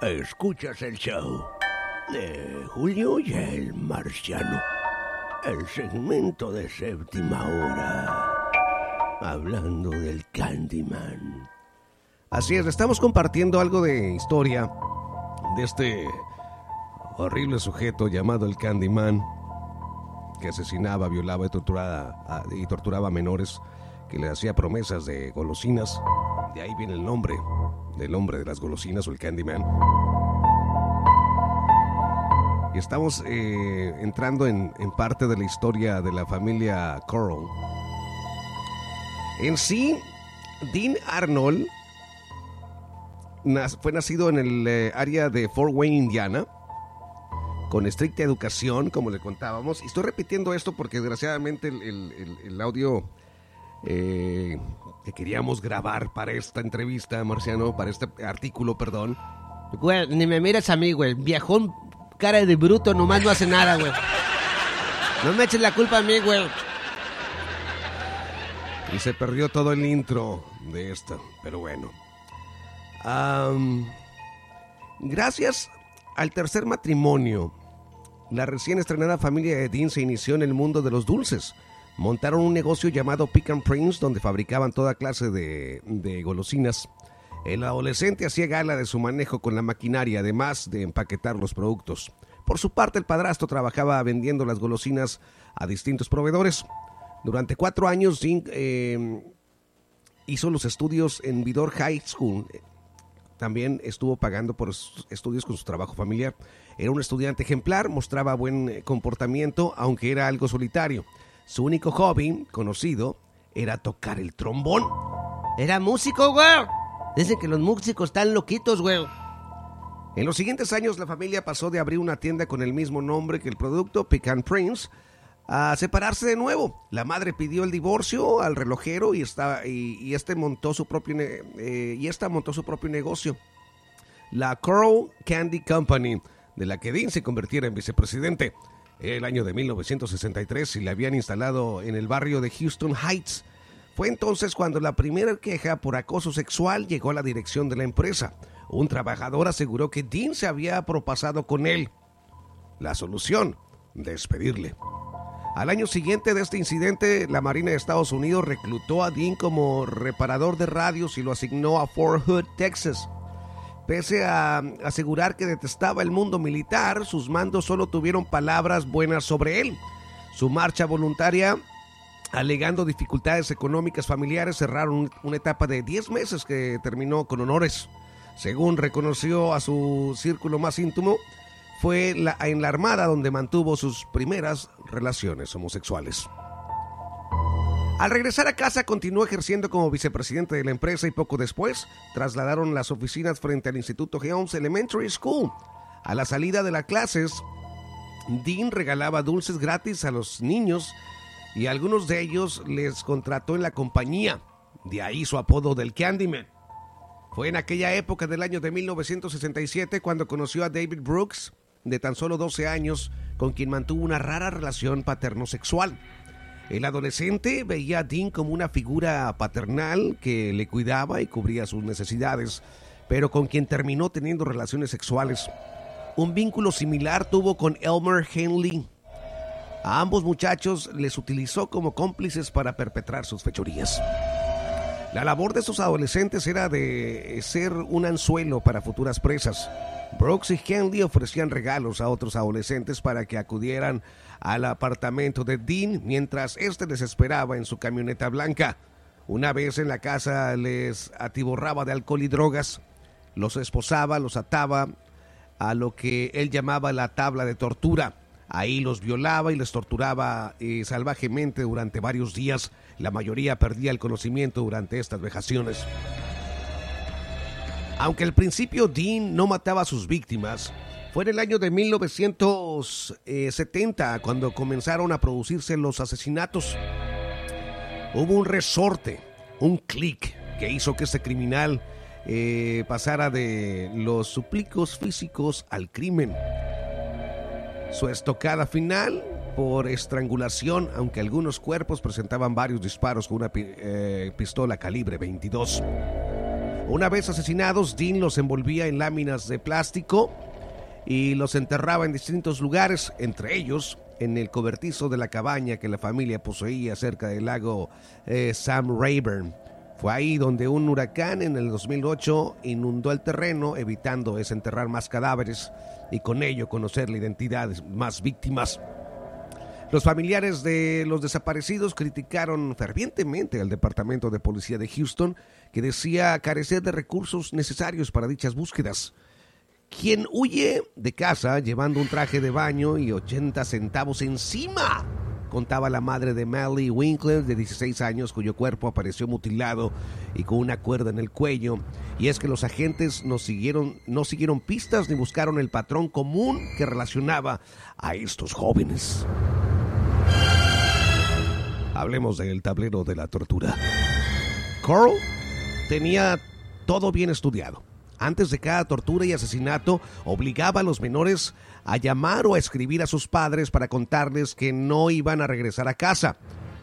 Escuchas el show de Julio y el Marciano. El segmento de séptima hora. Hablando del Candyman. Así es, estamos compartiendo algo de historia de este horrible sujeto llamado el Candyman que asesinaba, violaba y torturaba, y torturaba a menores, que le hacía promesas de golosinas. Ahí viene el nombre del hombre de las golosinas o el Candyman. Y estamos eh, entrando en, parte de la historia de la familia Coral. En sí, Dean Arnold fue nacido en el eh, área de Fort Wayne, Indiana, con estricta educación, como le contábamos. Y estoy repitiendo esto porque desgraciadamente el audio eh, que queríamos grabar para esta entrevista, Marciano, para este artículo, perdón, Güey, ni me miras a mí, güey. Viejón, cara de bruto, nomás no hace nada, güey. No me eches la culpa a mí, güey. y se perdió todo el intro de esto, pero bueno. Am, gracias al tercer matrimonio, la recién estrenada familia de Dean se inició en el mundo de los dulces. Montaron un negocio llamado Pick and Prince donde fabricaban toda clase de, golosinas. El adolescente hacía gala de su manejo con la maquinaria, además de empaquetar los productos. Por su parte, el padrastro trabajaba vendiendo las golosinas a distintos proveedores. Durante cuatro años, eh, hizo los estudios en Vidor High School. También estuvo pagando por estudios con su trabajo familiar. Era un estudiante ejemplar, mostraba buen eh, comportamiento, aunque era algo solitario. Su único hobby conocido era tocar el trombón. Era músico, güey. Dicen que los músicos están loquitos, güey. En los siguientes años, la familia pasó de abrir una tienda con el mismo nombre que el producto, Pecan Prince, a separarse de nuevo. La madre pidió el divorcio al relojero y, esta- y, y este montó su propio eh, y esta montó su propio negocio, la Coral Candy Company, de la que Dean se convirtiera en vicepresidente. El año de 1963 y la habían instalado en el barrio de Houston Heights. Fue entonces cuando la primera queja por acoso sexual llegó a la dirección de la empresa. Un trabajador aseguró que Dean se había propasado con él. La solución, despedirle. Al año siguiente de este incidente, la Marina de Estados Unidos reclutó a Dean como reparador de radios y lo asignó a Fort Hood, Texas. Pese a asegurar que detestaba el mundo militar, sus mandos solo tuvieron palabras buenas sobre él. Su marcha voluntaria, alegando dificultades económicas familiares, cerraron una etapa de 10 meses que terminó con honores. Según reconoció a su círculo más íntimo, fue en la Armada donde mantuvo sus primeras relaciones homosexuales. Al regresar a casa continuó ejerciendo como vicepresidente de la empresa y poco después trasladaron las oficinas frente al Instituto Helms Elementary School. A la salida de las clases, Dean regalaba dulces gratis a los niños y algunos de ellos les contrató en la compañía. De ahí su apodo del Candyman. Fue en aquella época del año de 1967 cuando conoció a David Brooks, de tan solo 12 años, con quien mantuvo una rara relación paterno-sexual. El adolescente veía a Dean como una figura paternal que le cuidaba y cubría sus necesidades, pero con quien terminó teniendo relaciones sexuales. Un vínculo similar tuvo con Elmer Henley. A ambos muchachos les utilizó como cómplices para perpetrar sus fechorías. La labor de estos adolescentes era de ser un anzuelo para futuras presas. Brooks y Henley ofrecían regalos a otros adolescentes para que acudieran al apartamento de Dean mientras éste les esperaba en su camioneta blanca. Una vez en la casa les atiborraba de alcohol y drogas, los esposaba, los ataba a lo que él llamaba la tabla de tortura. Ahí los violaba y les torturaba eh, salvajemente durante varios días. La mayoría perdía el conocimiento durante estas vejaciones. Aunque al principio Dean no mataba a sus víctimas, fue en el año de 1970 cuando comenzaron a producirse los asesinatos. Hubo un resorte, un clic que hizo que este criminal eh, pasara de los suplicos físicos al crimen. Su estocada final por estrangulación, aunque algunos cuerpos presentaban varios disparos con una eh, pistola calibre 22. Una vez asesinados, Dean los envolvía en láminas de plástico y los enterraba en distintos lugares, entre ellos en el cobertizo de la cabaña que la familia poseía cerca del lago eh, Sam Rayburn. Fue ahí donde un huracán en el 2008 inundó el terreno, evitando desenterrar más cadáveres y con ello conocer la identidad de más víctimas. Los familiares de los desaparecidos criticaron fervientemente al Departamento de Policía de Houston, que decía carecer de recursos necesarios para dichas búsquedas. Quien huye de casa llevando un traje de baño y 80 centavos encima, contaba la madre de Mally Winkler, de 16 años, cuyo cuerpo apareció mutilado y con una cuerda en el cuello. Y es que los agentes no siguieron, no siguieron pistas ni buscaron el patrón común que relacionaba a estos jóvenes. Hablemos del tablero de la tortura. Carl tenía todo bien estudiado. Antes de cada tortura y asesinato, obligaba a los menores a llamar o a escribir a sus padres para contarles que no iban a regresar a casa.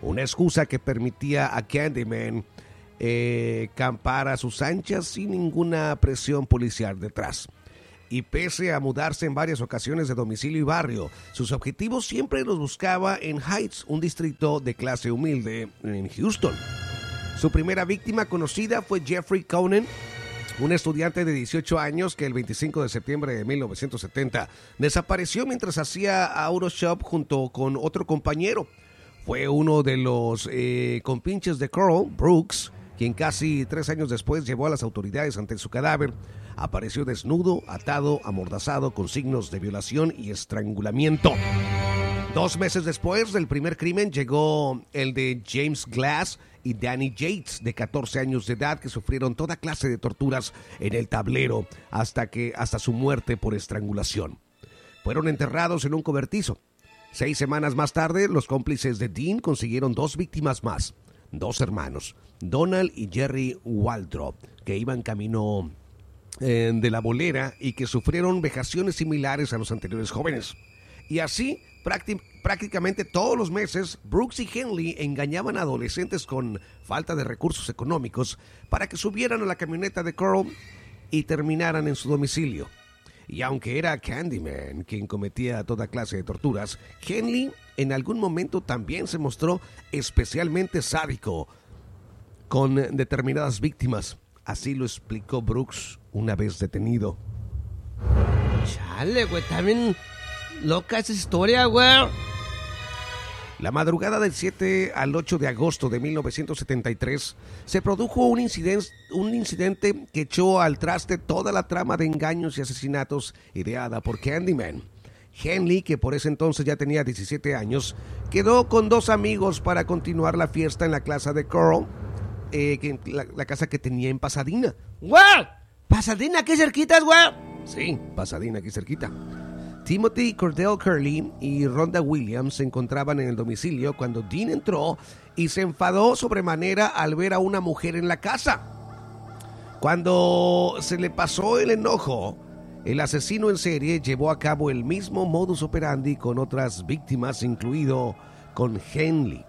Una excusa que permitía a Candyman eh, campar a sus anchas sin ninguna presión policial detrás y pese a mudarse en varias ocasiones de domicilio y barrio, sus objetivos siempre los buscaba en Heights, un distrito de clase humilde en Houston. Su primera víctima conocida fue Jeffrey Conan, un estudiante de 18 años que el 25 de septiembre de 1970 desapareció mientras hacía Autoshop junto con otro compañero. Fue uno de los eh, compinches de Carl, Brooks, quien casi tres años después llevó a las autoridades ante su cadáver apareció desnudo, atado, amordazado, con signos de violación y estrangulamiento. Dos meses después del primer crimen llegó el de James Glass y Danny Yates, de 14 años de edad, que sufrieron toda clase de torturas en el tablero hasta, que, hasta su muerte por estrangulación. Fueron enterrados en un cobertizo. Seis semanas más tarde, los cómplices de Dean consiguieron dos víctimas más, dos hermanos, Donald y Jerry Waldrop, que iban camino eh, de la bolera y que sufrieron vejaciones similares a los anteriores jóvenes. Y así, prácticamente todos los meses, Brooks y Henley engañaban a adolescentes con falta de recursos económicos para que subieran a la camioneta de Carl y terminaran en su domicilio. Y aunque era Candyman quien cometía toda clase de torturas, Henley en algún momento también se mostró especialmente sádico con determinadas víctimas. Así lo explicó Brooks una vez detenido. Chale, güey, también loca esa historia, güey. La madrugada del 7 al 8 de agosto de 1973 se produjo un incidente, un incidente que echó al traste toda la trama de engaños y asesinatos ideada por Candyman. Henley, que por ese entonces ya tenía 17 años, quedó con dos amigos para continuar la fiesta en la casa de Carl, eh, la, la, casa que tenía en Pasadena. ¡Wow! Pasadena, aquí cerquita, güey. Sí, Pasadena, aquí cerquita. Timothy Cordell Curley y Rhonda Williams se encontraban en el domicilio cuando Dean entró y se enfadó sobremanera al ver a una mujer en la casa. Cuando se le pasó el enojo, el asesino en serie llevó a cabo el mismo modus operandi con otras víctimas, incluido con Henley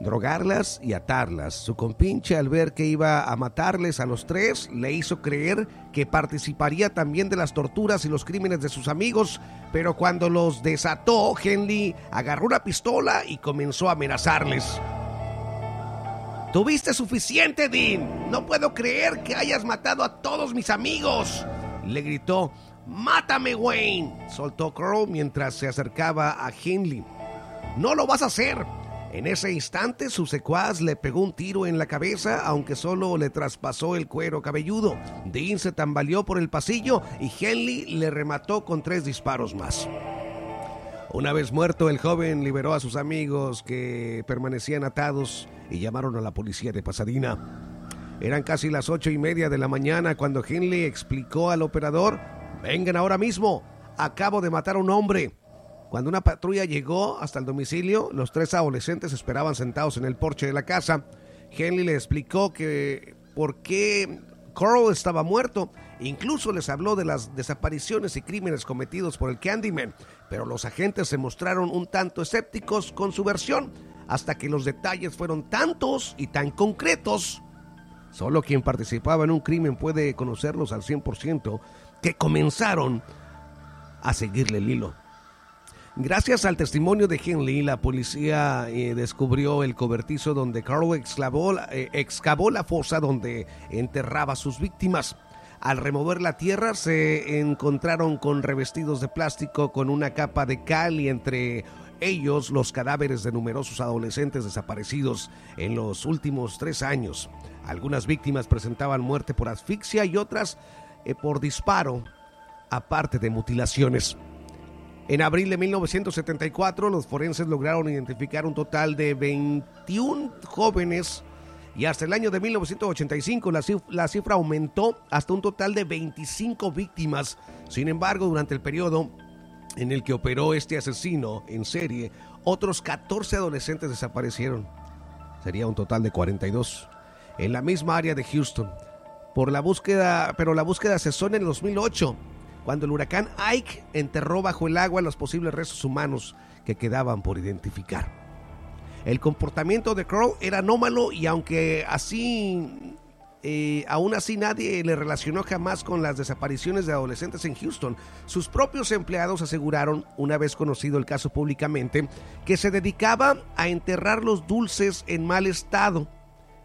drogarlas y atarlas. Su compinche al ver que iba a matarles a los tres le hizo creer que participaría también de las torturas y los crímenes de sus amigos, pero cuando los desató, Henley agarró una pistola y comenzó a amenazarles. Tuviste suficiente, Dean. No puedo creer que hayas matado a todos mis amigos. Le gritó. Mátame, Wayne. Soltó Crow mientras se acercaba a Henley. No lo vas a hacer. En ese instante su secuaz le pegó un tiro en la cabeza, aunque solo le traspasó el cuero cabelludo. Dean se tambaleó por el pasillo y Henley le remató con tres disparos más. Una vez muerto, el joven liberó a sus amigos que permanecían atados y llamaron a la policía de Pasadena. Eran casi las ocho y media de la mañana cuando Henley explicó al operador, vengan ahora mismo, acabo de matar a un hombre. Cuando una patrulla llegó hasta el domicilio, los tres adolescentes esperaban sentados en el porche de la casa. Henley le explicó que por qué Carl estaba muerto. Incluso les habló de las desapariciones y crímenes cometidos por el Candyman, pero los agentes se mostraron un tanto escépticos con su versión, hasta que los detalles fueron tantos y tan concretos. Solo quien participaba en un crimen puede conocerlos al 100%, que comenzaron a seguirle el hilo. Gracias al testimonio de Henley, la policía eh, descubrió el cobertizo donde Carl excavó, eh, excavó la fosa donde enterraba a sus víctimas. Al remover la tierra se encontraron con revestidos de plástico con una capa de cal y entre ellos los cadáveres de numerosos adolescentes desaparecidos en los últimos tres años. Algunas víctimas presentaban muerte por asfixia y otras eh, por disparo, aparte de mutilaciones. En abril de 1974, los forenses lograron identificar un total de 21 jóvenes y hasta el año de 1985 la cifra, la cifra, aumentó hasta un total de 25 víctimas. Sin embargo, durante el periodo en el que operó este asesino en serie, otros 14 adolescentes desaparecieron. Sería un total de 42 en la misma área de Houston. Por la búsqueda, pero la búsqueda cesó en el 2008 cuando el huracán Ike enterró bajo el agua los posibles restos humanos que quedaban por identificar. El comportamiento de Crow era anómalo y aunque así, eh, aún así nadie le relacionó jamás con las desapariciones de adolescentes en Houston, sus propios empleados aseguraron, una vez conocido el caso públicamente, que se dedicaba a enterrar los dulces en mal estado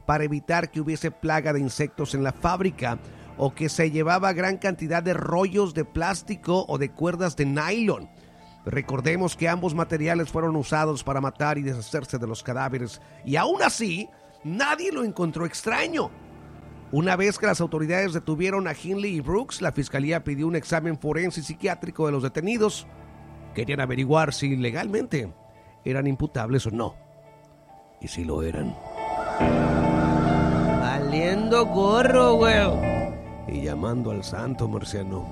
para evitar que hubiese plaga de insectos en la fábrica o que se llevaba gran cantidad de rollos de plástico o de cuerdas de nylon. Recordemos que ambos materiales fueron usados para matar y deshacerse de los cadáveres y aún así nadie lo encontró extraño. Una vez que las autoridades detuvieron a Hinley y Brooks, la fiscalía pidió un examen forense y psiquiátrico de los detenidos. Querían averiguar si legalmente eran imputables o no. Y si lo eran. Valiendo gorro, güey y llamando al santo marciano.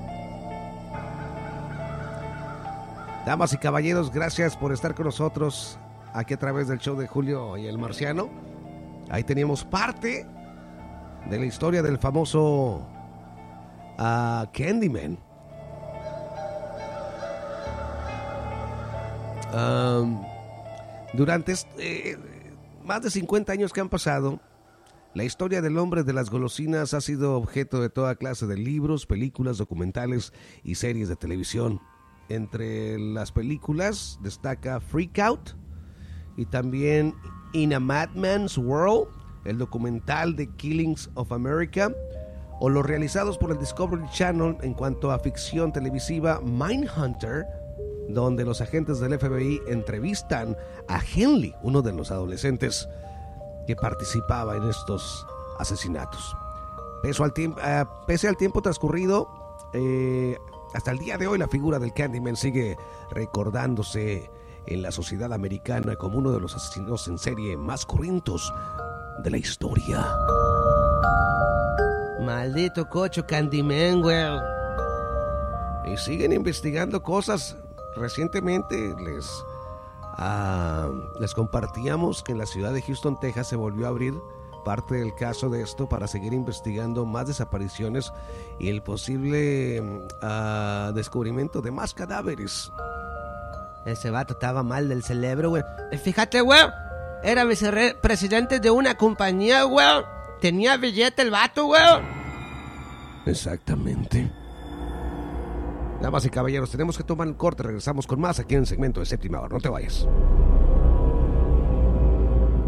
Damas y caballeros, gracias por estar con nosotros aquí a través del show de Julio y el Marciano. Ahí teníamos parte de la historia del famoso uh, Candyman. Durante eh, más de 50 años que han pasado, la historia del hombre de las golosinas ha sido objeto de toda clase de libros, películas, documentales y series de televisión. Entre las películas destaca Freak Out y también In a Madman's World, el documental de Killings of America, o los realizados por el Discovery Channel en cuanto a ficción televisiva Mindhunter, donde los agentes del FBI entrevistan a Henley, uno de los adolescentes que participaba en estos asesinatos. al eh, pese al tiempo transcurrido, eh, hasta el día de hoy la figura del Candyman sigue recordándose en la sociedad americana como uno de los asesinos en serie más corrientes de la historia. Maldito cocho Candyman, güey. Y siguen investigando cosas. Recientemente les Ah, les compartíamos que en la ciudad de Houston, Texas, se volvió a abrir parte del caso de esto para seguir investigando más desapariciones y el posible ah, descubrimiento de más cadáveres. Ese vato estaba mal del cerebro, güey. Fíjate, güey. Era vicepresidente de una compañía, güey. Tenía billete el vato, güey. Exactamente. Damas y caballeros, tenemos que tomar un corte. Regresamos con más aquí en el segmento de séptima hora. No te vayas.